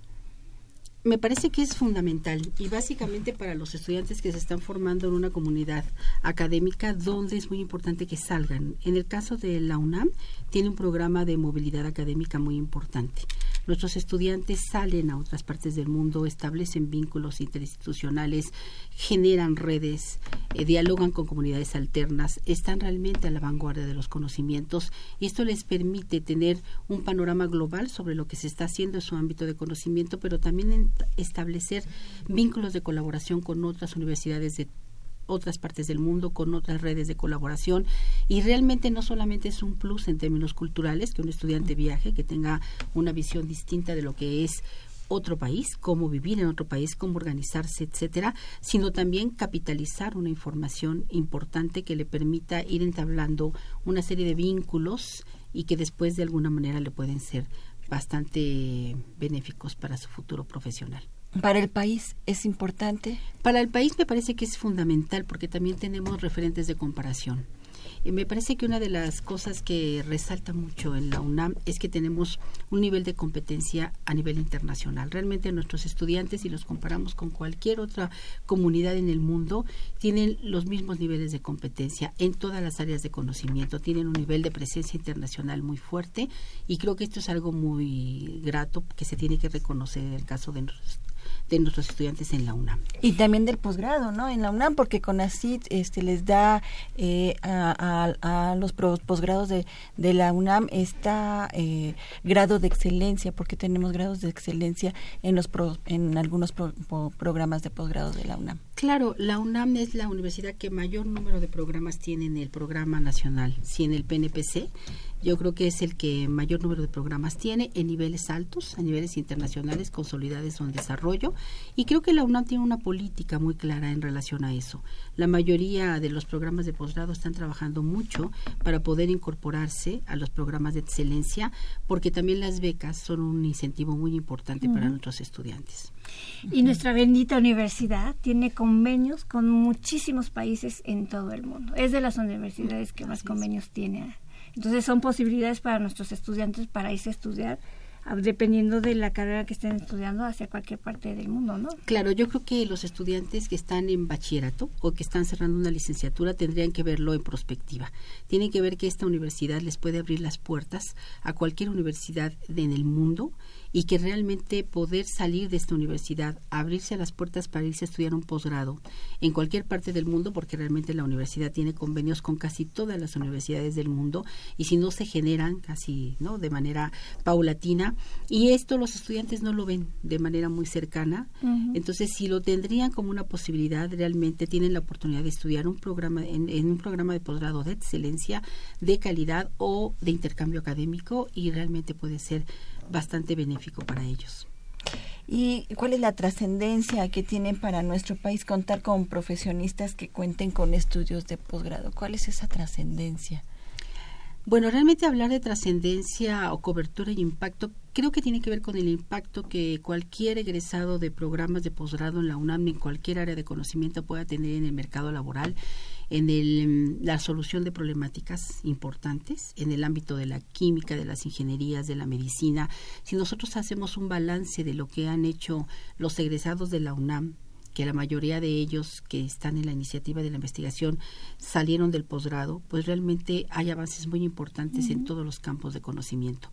Me parece que es fundamental y básicamente para los estudiantes que se están formando en una comunidad académica donde es muy importante que salgan. En el caso de la UNAM tiene un programa de movilidad académica muy importante. Nuestros estudiantes salen a otras partes del mundo, establecen vínculos interinstitucionales, generan redes, eh, dialogan con comunidades alternas, están realmente a la vanguardia de los conocimientos y esto les permite tener un panorama global sobre lo que se está haciendo en su ámbito de conocimiento, pero también en establecer vínculos de colaboración con otras universidades de otras partes del mundo, con otras redes de colaboración. Y realmente no solamente es un plus en términos culturales que un estudiante viaje, que tenga una visión distinta de lo que es otro país, cómo vivir en otro país, cómo organizarse, etcétera, sino también capitalizar una información importante que le permita ir entablando una serie de vínculos y que después de alguna manera le pueden ser bastante benéficos para su futuro profesional. ¿Para el país es importante? Para el país me parece que es fundamental porque también tenemos referentes de comparación. Me parece que una de las cosas que resalta mucho en la UNAM es que tenemos un nivel de competencia a nivel internacional. Realmente nuestros estudiantes, si los comparamos con cualquier otra comunidad en el mundo, tienen los mismos niveles de competencia en todas las áreas de conocimiento, tienen un nivel de presencia internacional muy fuerte y creo que esto es algo muy grato que se tiene que reconocer en el caso de de nuestros estudiantes en la UNAM. Y también del posgrado, ¿no? En la UNAM, porque CONACYT este, les da eh, a, los posgrados de, de, la UNAM está eh, grado de excelencia, porque tenemos grados de excelencia en, los en algunos programas de posgrado de la UNAM. Claro, la UNAM es la universidad que mayor número de programas tiene en el programa nacional, si en el PNPC Yo creo que es el que mayor número de programas tiene en niveles altos, a niveles internacionales, consolidados en desarrollo. Y creo que la UNAM tiene una política muy clara en relación a eso. La mayoría de los programas de posgrado están trabajando mucho para poder incorporarse a los programas de excelencia, porque también las becas son un incentivo muy importante para nuestros estudiantes. Y nuestra bendita universidad tiene convenios con muchísimos países en todo el mundo. Es de las universidades que más convenios tiene. Entonces son posibilidades para nuestros estudiantes para irse a estudiar dependiendo de la carrera que estén estudiando hacia cualquier parte del mundo, ¿no? Claro, yo creo que los estudiantes que están en bachillerato o que están cerrando una licenciatura tendrían que verlo en perspectiva. Tienen que ver que esta universidad les puede abrir las puertas a cualquier universidad en el mundo y que realmente poder salir de esta universidad, abrirse a las puertas para irse a estudiar un posgrado en cualquier parte del mundo, porque realmente la universidad tiene convenios con casi todas las universidades del mundo y si no se generan casi no de manera paulatina y esto los estudiantes no lo ven de manera muy cercana, entonces si lo tendrían como una posibilidad, realmente tienen la oportunidad de estudiar un programa en, en un programa de posgrado de excelencia, de calidad o de intercambio académico y realmente puede ser bastante benéfico para ellos. ¿Y cuál es la trascendencia que tienen para nuestro país contar con profesionistas que cuenten con estudios de posgrado? ¿Cuál es esa trascendencia? Bueno, realmente hablar de trascendencia o cobertura y impacto creo que tiene que ver con el impacto que cualquier egresado de programas de posgrado en la UNAM en cualquier área de conocimiento pueda tener en el mercado laboral en el, la solución de problemáticas importantes en el ámbito de la química, de las ingenierías, de la medicina. Si nosotros hacemos un balance de lo que han hecho los egresados de la UNAM, que la mayoría de ellos que están en la iniciativa de la investigación salieron del posgrado, pues realmente hay avances muy importantes en todos los campos de conocimiento.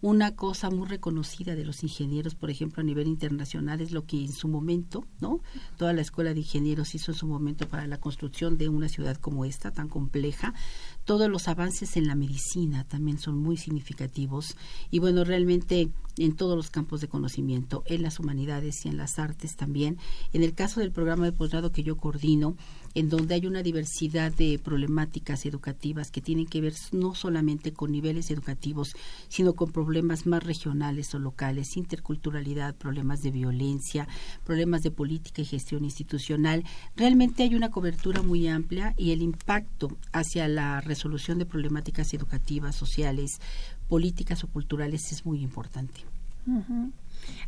Una cosa muy reconocida de los ingenieros, por ejemplo, a nivel internacional, es lo que en su momento, ¿no? Toda la escuela de ingenieros hizo en su momento para la construcción de una ciudad como esta, tan compleja. Todos los avances en la medicina también son muy significativos. Y bueno, realmente en todos los campos de conocimiento, en las humanidades y en las artes también. En el caso del programa de posgrado que yo coordino, en donde hay una diversidad de problemáticas educativas que tienen que ver no solamente con niveles educativos, sino con problemas más regionales o locales, interculturalidad, problemas de violencia, problemas de política y gestión institucional. Realmente hay una cobertura muy amplia y el impacto hacia la resolución de problemáticas educativas, sociales, políticas o culturales es muy importante.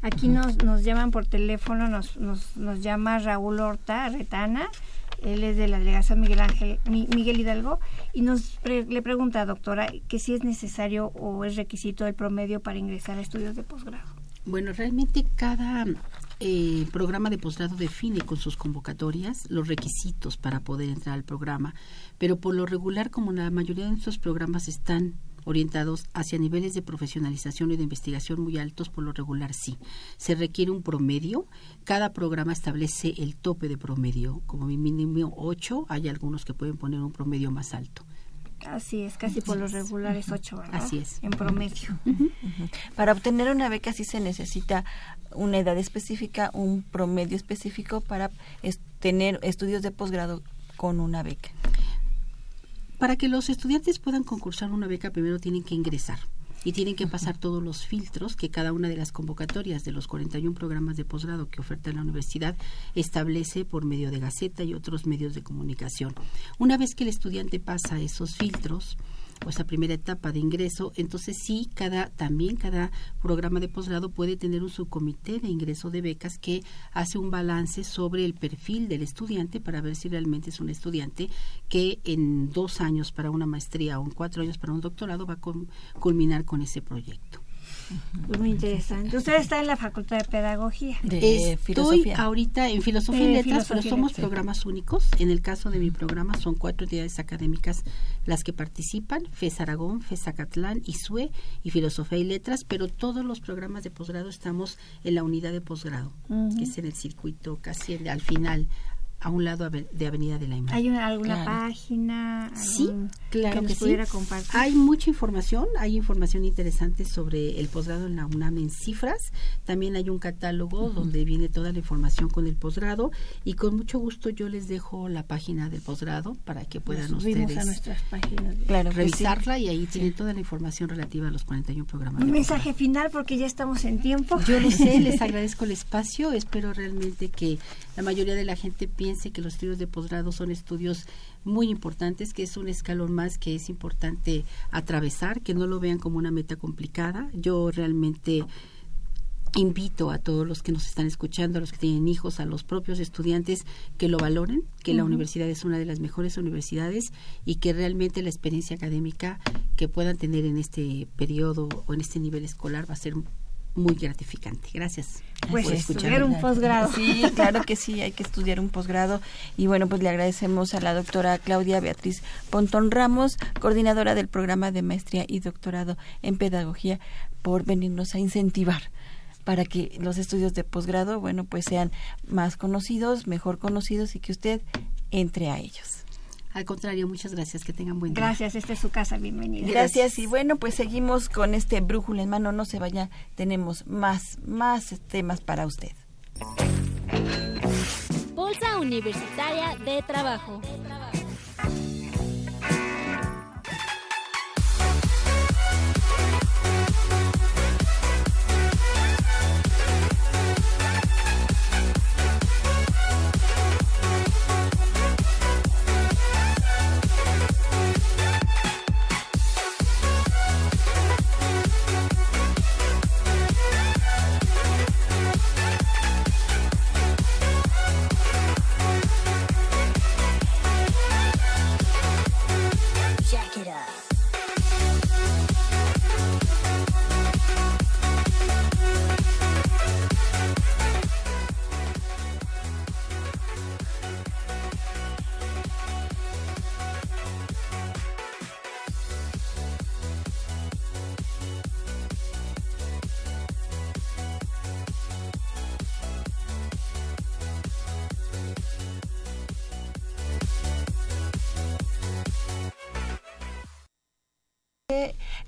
Aquí nos, nos llaman por teléfono, nos, nos, nos llama Raúl Horta Retana, él es de la delegación Miguel Ángel Miguel Hidalgo y nos le pregunta doctora que si es necesario o es requisito el promedio para ingresar a estudios de posgrado. Bueno, realmente cada eh, programa de posgrado define con sus convocatorias los requisitos para poder entrar al programa, pero por lo regular, como la mayoría de nuestros programas están orientados hacia niveles de profesionalización y de investigación muy altos, por lo regular sí. Se requiere un promedio. Cada programa establece el tope de promedio. Como mínimo 8, hay algunos que pueden poner un promedio más alto. Así es, casi por lo regular es 8, ¿verdad? Así es. En promedio. Para obtener una beca sí se necesita una edad específica, un promedio específico para tener estudios de posgrado con una beca. Para que los estudiantes puedan concursar una beca, primero tienen que ingresar y tienen que pasar todos los filtros que cada una de las convocatorias de los 41 programas de posgrado que oferta la universidad establece por medio de Gaceta y otros medios de comunicación. Una vez que el estudiante pasa esos filtros, o esa primera etapa de ingreso, entonces sí, cada también cada programa de posgrado puede tener un subcomité de ingreso de becas que hace un balance sobre el perfil del estudiante para ver si realmente es un estudiante que en dos años para una maestría o en cuatro años para un doctorado va a culminar con ese proyecto. Muy interesante. Usted está en la Facultad de Pedagogía. De Estoy ahorita en Filosofía y Letras, pero somos programas únicos. En el caso de mi programa son cuatro entidades académicas las que participan, FES Aragón, FES Acatlán, ISUE y Filosofía y Letras, pero todos los programas de posgrado estamos en la unidad de posgrado, que es en el circuito casi al final a un lado de Avenida de la Imagen. ¿Hay alguna página? Sí, claro que, sí. Compartir? Hay mucha información, hay información interesante sobre el posgrado en la UNAM en cifras. También hay un catálogo donde viene toda la información con el posgrado y con mucho gusto yo les dejo la página del posgrado para que puedan ustedes a nuestras páginas. Claro, revisarla y ahí tienen toda la información relativa a los 41 programas. Un mensaje final porque ya estamos en tiempo. Yo lo sé, les *laughs* agradezco el espacio, espero realmente que la mayoría de la gente piense que los estudios de posgrado son estudios muy importantes, que es un escalón más que es importante atravesar, que no lo vean como una meta complicada. Yo realmente invito a todos los que nos están escuchando, a los que tienen hijos, a los propios estudiantes, que lo valoren, que la universidad es una de las mejores universidades y que realmente la experiencia académica que puedan tener en este periodo o en este nivel escolar va a ser muy gratificante. Gracias. Pues estudiar un posgrado. Sí, claro que sí, hay que estudiar un posgrado. Y bueno, pues le agradecemos a la doctora Claudia Beatriz Pontón Ramos, coordinadora del programa de maestría y doctorado en pedagogía, por venirnos a incentivar para que los estudios de posgrado, bueno, pues sean más conocidos, mejor conocidos y que usted entre a ellos. Al contrario, muchas gracias, que tengan buen día. Gracias, esta es su casa, bienvenida. Gracias. y bueno, pues seguimos con este brújula en mano, no se vaya, tenemos más, más temas para usted. Bolsa Universitaria de Trabajo.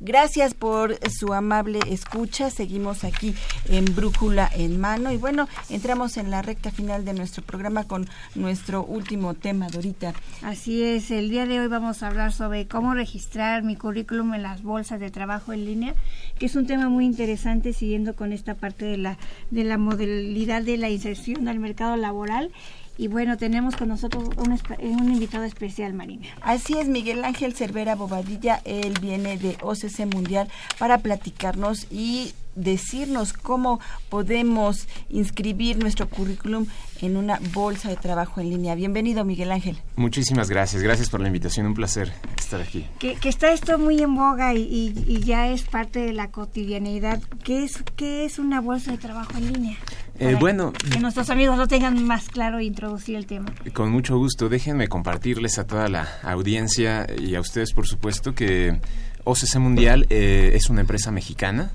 Gracias por su amable escucha. Seguimos aquí en Brújula en mano. Y bueno, entramos en la recta final de nuestro programa con nuestro último tema, Dorita. Así es, el día de hoy vamos a hablar sobre cómo registrar mi currículum en las bolsas de trabajo en línea, que es un tema muy interesante siguiendo con esta parte de la, de la modalidad de la inserción al mercado laboral y bueno, tenemos con nosotros un, un, invitado especial, Marina. Así es, Miguel Ángel Cervera Bobadilla. Él viene de OCC Mundial para platicarnos y decirnos cómo podemos inscribir nuestro currículum en una bolsa de trabajo en línea. Bienvenido, Miguel Ángel. Muchísimas gracias. Gracias por la invitación. Un placer estar aquí. Que, está esto muy en boga y, y, ya es parte de la cotidianidad. ¿Qué es, qué es una bolsa de trabajo en línea? Eh, bueno. Que nuestros amigos lo tengan más claro e introducir el tema. Con mucho gusto. Déjenme compartirles a toda la audiencia y a ustedes, por supuesto, que OCC Mundial eh, es una empresa mexicana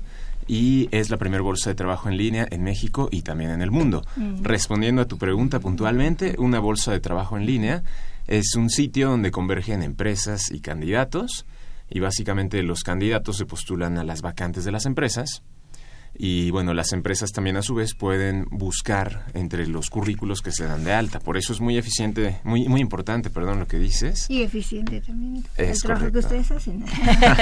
y es la primera bolsa de trabajo en línea en México y también en el mundo. Respondiendo a tu pregunta puntualmente, una bolsa de trabajo en línea es un sitio donde convergen empresas y candidatos y básicamente los candidatos se postulan a las vacantes de las empresas y bueno, las empresas también a su vez pueden buscar entre los currículos que se dan de alta. Por eso es muy eficiente, muy muy importante, perdón, lo que dices. Y eficiente también. el trabajo que ustedes hacen.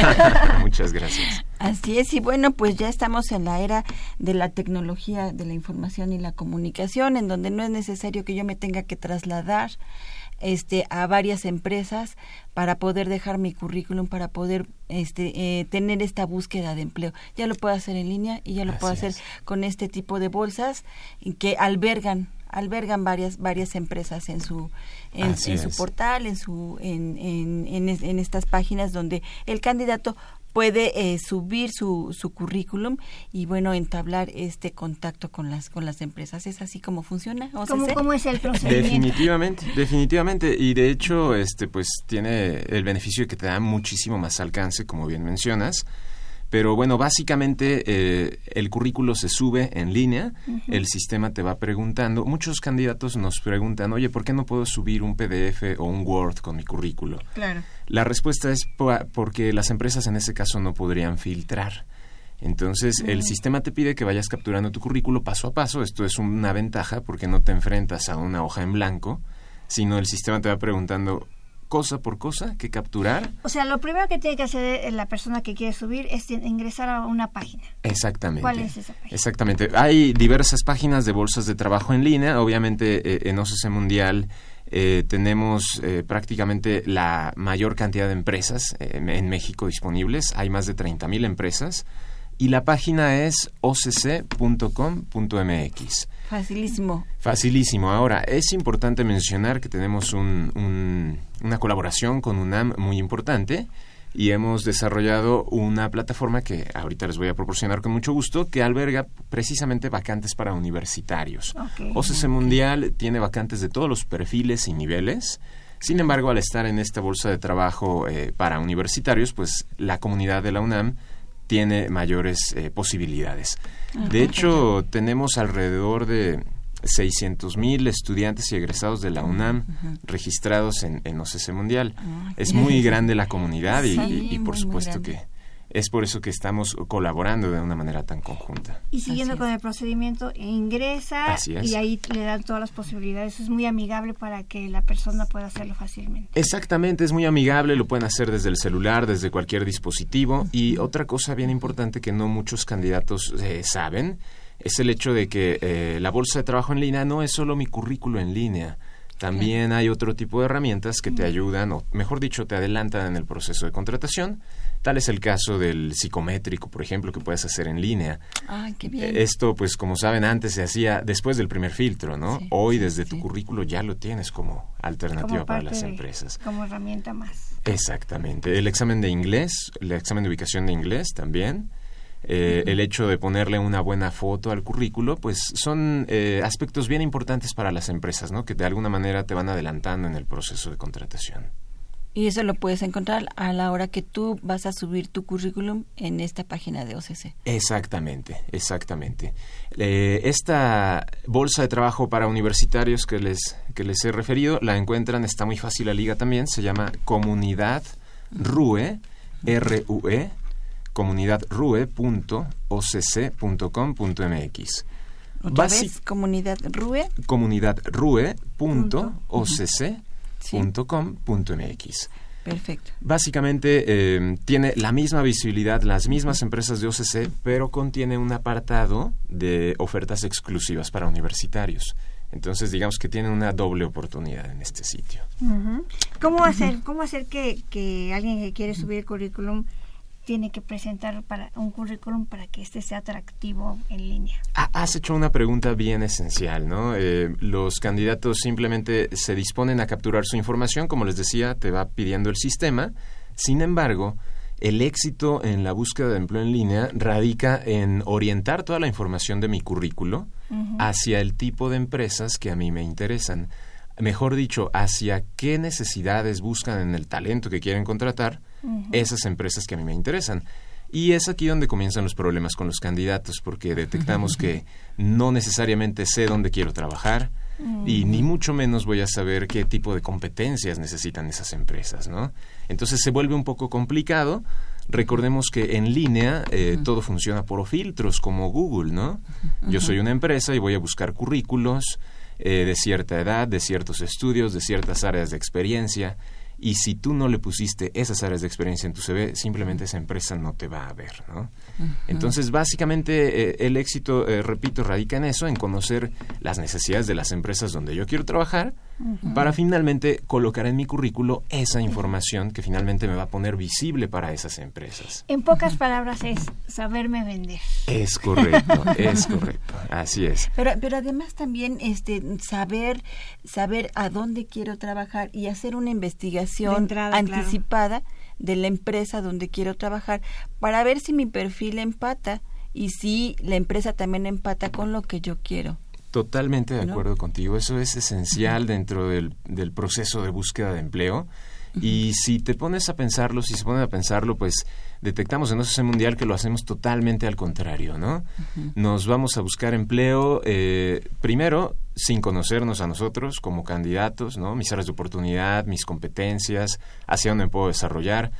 *laughs* Muchas gracias. Así es, y bueno, pues ya estamos en la era de la tecnología, de la información y la comunicación, en donde no es necesario que yo me tenga que trasladar este, a varias empresas para poder dejar mi currículum, para poder este, eh, tener esta búsqueda de empleo. Ya lo puedo hacer en línea y ya lo puedo hacer con este tipo de bolsas que albergan albergan varias varias empresas en su en, su portal en su en, en, en, estas páginas donde el candidato puede eh, subir su, su currículum y bueno entablar este contacto con las con las empresas. Es así como funciona ¿Cómo, ¿Cómo, es el *laughs* procedimiento definitivamente definitivamente. Y de hecho este pues tiene el beneficio de que te da muchísimo más alcance como bien mencionas Pero bueno, básicamente eh, el currículo se sube en línea, el sistema te va preguntando. Muchos candidatos nos preguntan, oye, ¿por qué no puedo subir un PDF o un Word con mi currículo? Claro. La respuesta es porque las empresas en ese caso no podrían filtrar. Entonces, el sistema te pide que vayas capturando tu currículo paso a paso. Esto es una ventaja porque no te enfrentas a una hoja en blanco, sino el sistema te va preguntando, cosa por cosa que capturar. O sea, lo primero que tiene que hacer la persona que quiere subir es ingresar a una página. Exactamente. ¿Cuál es esa página? Exactamente. Hay diversas páginas de bolsas de trabajo en línea. Obviamente, eh, en OCC Mundial eh, tenemos eh, prácticamente la mayor cantidad de empresas en México disponibles. Hay más de 30.000 empresas. Y la página es occ.com.mx. Facilísimo. Facilísimo. Ahora, es importante mencionar que tenemos un, una colaboración con UNAM muy importante y hemos desarrollado una plataforma que ahorita les voy a proporcionar con mucho gusto, que alberga precisamente vacantes para universitarios. OCC Mundial tiene vacantes de todos los perfiles y niveles. Sin embargo, al estar en esta bolsa de trabajo eh, para universitarios, pues la comunidad de la UNAM tiene mayores eh, posibilidades. De hecho, tenemos alrededor de 600 mil estudiantes y egresados de la UNAM registrados en, en OCC Mundial. Ah, es muy grande la comunidad y, por supuesto que es por eso que estamos colaborando de una manera tan conjunta. Y siguiendo con el procedimiento, ingresa y ahí le dan todas las posibilidades. Es muy amigable para que la persona pueda hacerlo fácilmente. Exactamente, es muy amigable, lo pueden hacer desde el celular, desde cualquier dispositivo. Y otra cosa bien importante que no muchos candidatos eh, saben es el hecho de que eh, la bolsa de trabajo en línea no es solo mi currículo en línea. También hay otro tipo de herramientas que te ayudan, o mejor dicho, te adelantan en el proceso de contratación. Tal es el caso del psicométrico, por ejemplo, que puedes hacer en línea. Qué bien. Esto, pues, como saben, antes se hacía después del primer filtro, ¿no? Hoy, desde tu currículo, ya lo tienes como alternativa para las empresas. Como herramienta más. Exactamente. El examen de inglés, el examen de ubicación de inglés también. Eh, el hecho de ponerle una buena foto al currículo, pues son eh, aspectos bien importantes para las empresas, ¿no? Que de alguna manera te van adelantando en el proceso de contratación. Y eso lo puedes encontrar a la hora que tú vas a subir tu currículum en esta página de OCC. Exactamente, exactamente. Eh, esta bolsa de trabajo para universitarios que les, que les he referido, la encuentran, está muy fácil la liga también, se llama Comunidad RUE, R-U-E, comunidadrue.occ.com.mx. ¿Otra vez? Comunidad RUE. Comunidadrue.occ.com.mx. Perfecto. Básicamente eh, tiene la misma visibilidad, las mismas empresas de OCC, pero contiene un apartado de ofertas exclusivas para universitarios. Entonces, digamos que tiene una doble oportunidad en este sitio. ¿Cómo hacer, cómo hacer que, que alguien que quiere subir el currículum tiene que presentar para un currículum para que este sea atractivo en línea? Ah, has hecho una pregunta bien esencial, ¿no? Eh, los candidatos simplemente se disponen a capturar su información, como les decía, te va pidiendo el sistema. Sin embargo, el éxito en la búsqueda de empleo en línea radica en orientar toda la información de mi currículo hacia el tipo de empresas que a mí me interesan. Mejor dicho, hacia qué necesidades buscan en el talento que quieren contratar esas empresas que a mí me interesan. Y es aquí donde comienzan los problemas con los candidatos, porque detectamos que no necesariamente sé dónde quiero trabajar y ni mucho menos voy a saber qué tipo de competencias necesitan esas empresas, ¿no? Entonces se vuelve un poco complicado. Recordemos que en línea eh, todo funciona por filtros, como Google, ¿no? Yo soy una empresa y voy a buscar currículos eh, de cierta edad, de ciertos estudios, de ciertas áreas de experiencia y si tú no le pusiste esas áreas de experiencia en tu CV, simplemente esa empresa no te va a ver, ¿no? Entonces, básicamente, eh, el éxito, eh, repito, radica en eso, en conocer las necesidades de las empresas donde yo quiero trabajar, para finalmente colocar en mi currículo esa información que finalmente me va a poner visible para esas empresas. En pocas palabras es saberme vender. Es correcto, *laughs* es correcto, así es. Pero, pero además también este saber saber a dónde quiero trabajar y hacer una investigación anticipada de la empresa donde quiero trabajar para ver si mi perfil empata y si la empresa también empata con lo que yo quiero. Totalmente de acuerdo contigo. Eso es esencial dentro del, del, proceso de búsqueda de empleo. Y si te pones a pensarlo, si se ponen a pensarlo, pues detectamos en OCC Mundial que lo hacemos totalmente al contrario, ¿no? Nos vamos a buscar empleo, eh, primero, sin conocernos a nosotros como candidatos, ¿no? Mis áreas de oportunidad, mis competencias, hacia dónde me puedo desarrollar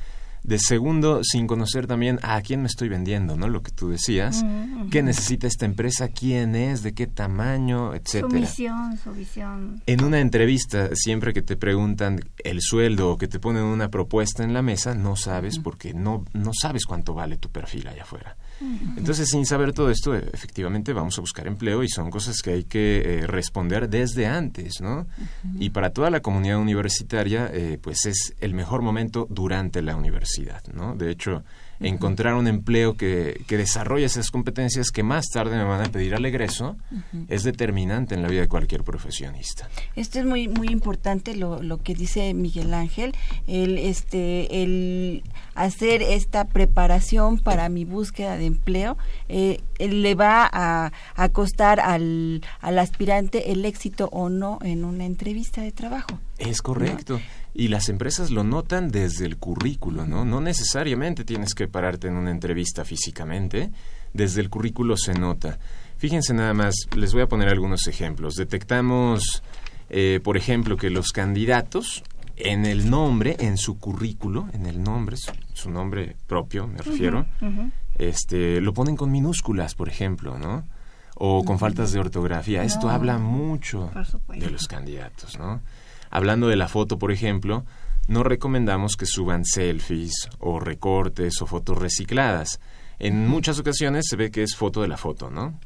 de segundo, sin conocer también a quién me estoy vendiendo, ¿no? Lo que tú decías. ¿Qué necesita esta empresa? ¿Quién es? ¿De qué tamaño? Etcétera. Su misión, su visión. En una entrevista, siempre que te preguntan el sueldo o que te ponen una propuesta en la mesa, no sabes porque no, no sabes cuánto vale tu perfil allá afuera. Entonces, sin saber todo esto, efectivamente vamos a buscar empleo y son cosas que hay que eh, responder desde antes, ¿no? Y para toda la comunidad universitaria, eh, pues es el mejor momento durante la universidad, ¿no? De hecho, encontrar un empleo que, que desarrolle esas competencias que más tarde me van a pedir al egreso es determinante en la vida de cualquier profesionista. Esto es muy muy importante lo, lo que dice Miguel Ángel, el este el hacer esta preparación para mi búsqueda de empleo eh, le va a, a costar al, al aspirante el éxito o no en una entrevista de trabajo. Es correcto. Y las empresas lo notan desde el currículo, ¿no? No necesariamente tienes que pararte en una entrevista físicamente, desde el currículo se nota. Fíjense nada más, les voy a poner algunos ejemplos. Detectamos, eh, por ejemplo, que los candidatos en el nombre, en su currículo, en el nombre, su, su nombre propio, me refiero, este, lo ponen con minúsculas, por ejemplo, ¿no? O con faltas de ortografía. Esto habla mucho de los candidatos, ¿no? Hablando de la foto, por ejemplo, no recomendamos que suban selfies o recortes o fotos recicladas. En muchas ocasiones se ve que es foto de la foto, ¿no?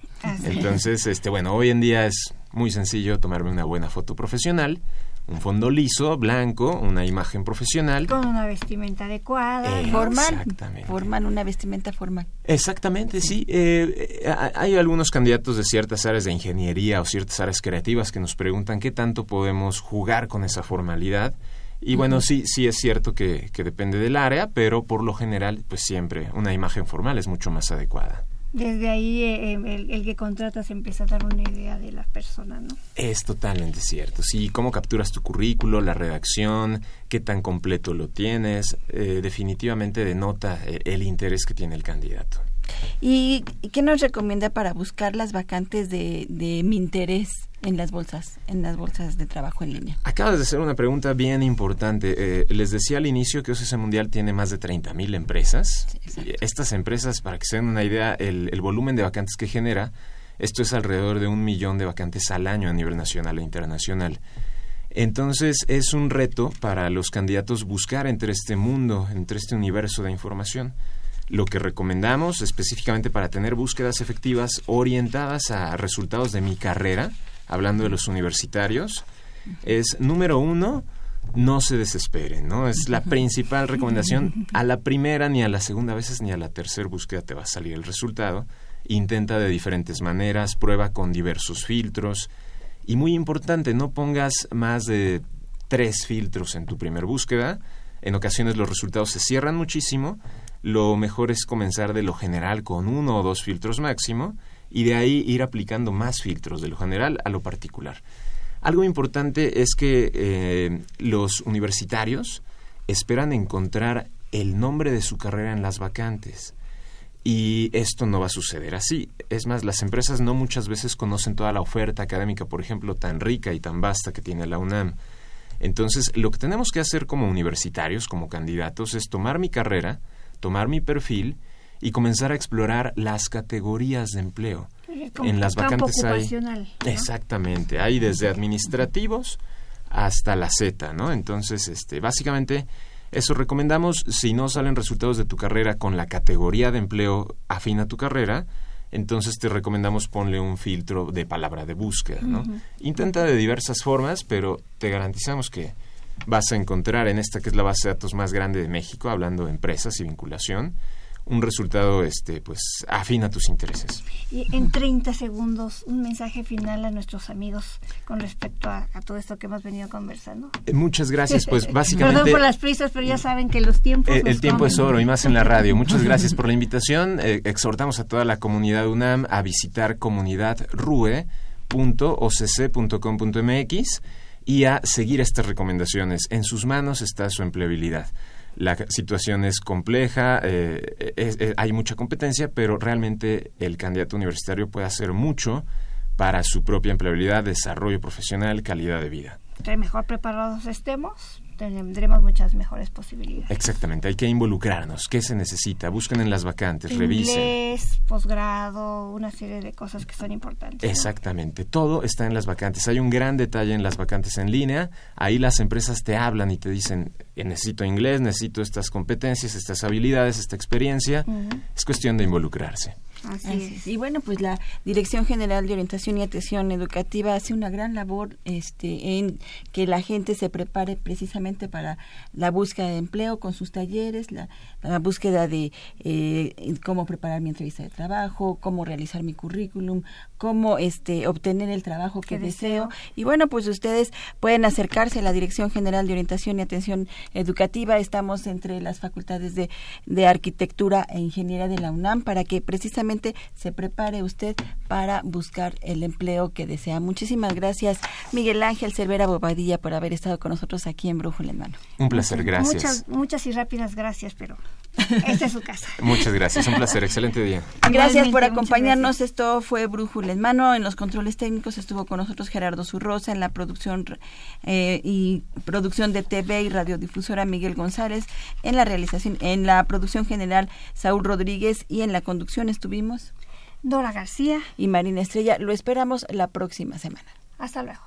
Entonces, este, bueno, hoy en día es muy sencillo tomarme una buena foto profesional, un fondo liso, blanco, una imagen profesional. Con una vestimenta adecuada. Eh, formal. Exactamente. Forman una vestimenta formal. Exactamente, sí. Eh, hay algunos candidatos de ciertas áreas de ingeniería o ciertas áreas creativas que nos preguntan qué tanto podemos jugar con esa formalidad. Y bueno, sí, sí es cierto que, que depende del área, pero por lo general, pues siempre una imagen formal es mucho más adecuada. Desde ahí eh, el, el que contrata se empieza a dar una idea de las personas, ¿no? Es totalmente cierto. Sí, cómo capturas tu currículo, la redacción, qué tan completo lo tienes, eh, definitivamente denota eh, el interés que tiene el candidato. ¿Y qué nos recomienda para buscar las vacantes de, de mi interés en las bolsas, en las bolsas de trabajo en línea? Acabas de hacer una pregunta bien importante. Eh, les decía al inicio que OCC Mundial tiene más de 30.000 empresas. Estas empresas, para que se den una idea, el, el volumen de vacantes que genera, esto es alrededor de un millón de vacantes al año a nivel nacional e internacional. Entonces es un reto para los candidatos buscar entre este mundo, entre este universo de información. Lo que recomendamos específicamente para tener búsquedas efectivas orientadas a resultados de mi carrera, hablando de los universitarios, es número uno, no se desesperen, ¿no? Es la principal recomendación. A la primera, ni a la segunda veces, ni a la tercera búsqueda te va a salir el resultado. Intenta de diferentes maneras, prueba con diversos filtros. Y muy importante, no pongas más de tres filtros en tu primer búsqueda. En ocasiones los resultados se cierran muchísimo. Lo mejor es comenzar de lo general con uno o dos filtros máximo y de ahí ir aplicando más filtros de lo general a lo particular. Algo importante es que eh, los universitarios esperan encontrar el nombre de su carrera en las vacantes. Y esto no va a suceder así. Es más, las empresas no muchas veces conocen toda la oferta académica, por ejemplo, tan rica y tan vasta que tiene la UNAM. Entonces, lo que tenemos que hacer como universitarios, como candidatos, es tomar mi carrera, tomar mi perfil y comenzar a explorar las categorías de empleo. Como en las vacantes hay ¿no? exactamente, hay desde administrativos hasta la Z, ¿no? Entonces, este, básicamente eso recomendamos si no salen resultados de tu carrera con la categoría de empleo afín a tu carrera, entonces te recomendamos ponle un filtro de palabra de búsqueda, ¿no? Intenta de diversas formas, pero te garantizamos que vas a encontrar en esta que es la base de datos más grande de México, hablando de empresas y vinculación, un resultado este pues afín a tus intereses. Y en 30 segundos, un mensaje final a nuestros amigos con respecto a, a todo esto que hemos venido conversando. Eh, Muchas gracias, pues *laughs* básicamente Perdón por las prisas, pero ya saben que los tiempos. Eh, el tiempo comen. es oro y más en la radio. *laughs* Muchas gracias por la invitación. Eh, exhortamos a toda la comunidad UNAM a visitar comunidadrue.occ.com.mx y a seguir estas recomendaciones. En sus manos está su empleabilidad la situación es compleja, eh, hay mucha competencia, pero realmente el candidato universitario puede hacer mucho para su propia empleabilidad, desarrollo profesional, calidad de vida. Entre mejor preparados estemos, tendremos muchas mejores posibilidades. Exactamente, hay que involucrarnos. ¿Qué se necesita? Busquen en las vacantes, Inglés, revisen. posgrado, una serie de cosas que son importantes. Exactamente, todo está en las vacantes. Hay un gran detalle en las vacantes en línea. Ahí las empresas te hablan y te dicen, eh, necesito inglés, necesito estas competencias, estas habilidades, esta experiencia. Es cuestión de involucrarse. Así, Y bueno, pues la Dirección General de Orientación y Atención Educativa hace una gran labor este, en que la gente se prepare precisamente para la búsqueda de empleo con sus talleres, la, búsqueda de eh, cómo preparar mi entrevista de trabajo, cómo realizar mi currículum, cómo este, obtener el trabajo que deseo. Y bueno, pues ustedes pueden acercarse a la Dirección General de Orientación y Atención Educativa. Estamos entre las facultades de, de Arquitectura e Ingeniería de la UNAM para que precisamente se prepare usted para buscar el empleo que desea. Muchísimas gracias, Miguel Ángel Cervera Bobadilla, por haber estado con nosotros aquí en Brújula en Mano. Un placer, gracias. Muchas, muchas y rápidas gracias, pero esta es su casa. Muchas gracias, un placer, excelente día. Gracias por acompañarnos. Esto fue Brújula en Mano. En los controles técnicos estuvo con nosotros Gerardo Zurrosa, en la producción eh, y producción de TV y radiodifusora Miguel González, en la realización, en la producción general Saúl Rodríguez y en la conducción estuvimos Dora García y Marina Estrella. Lo esperamos la próxima semana. Hasta luego.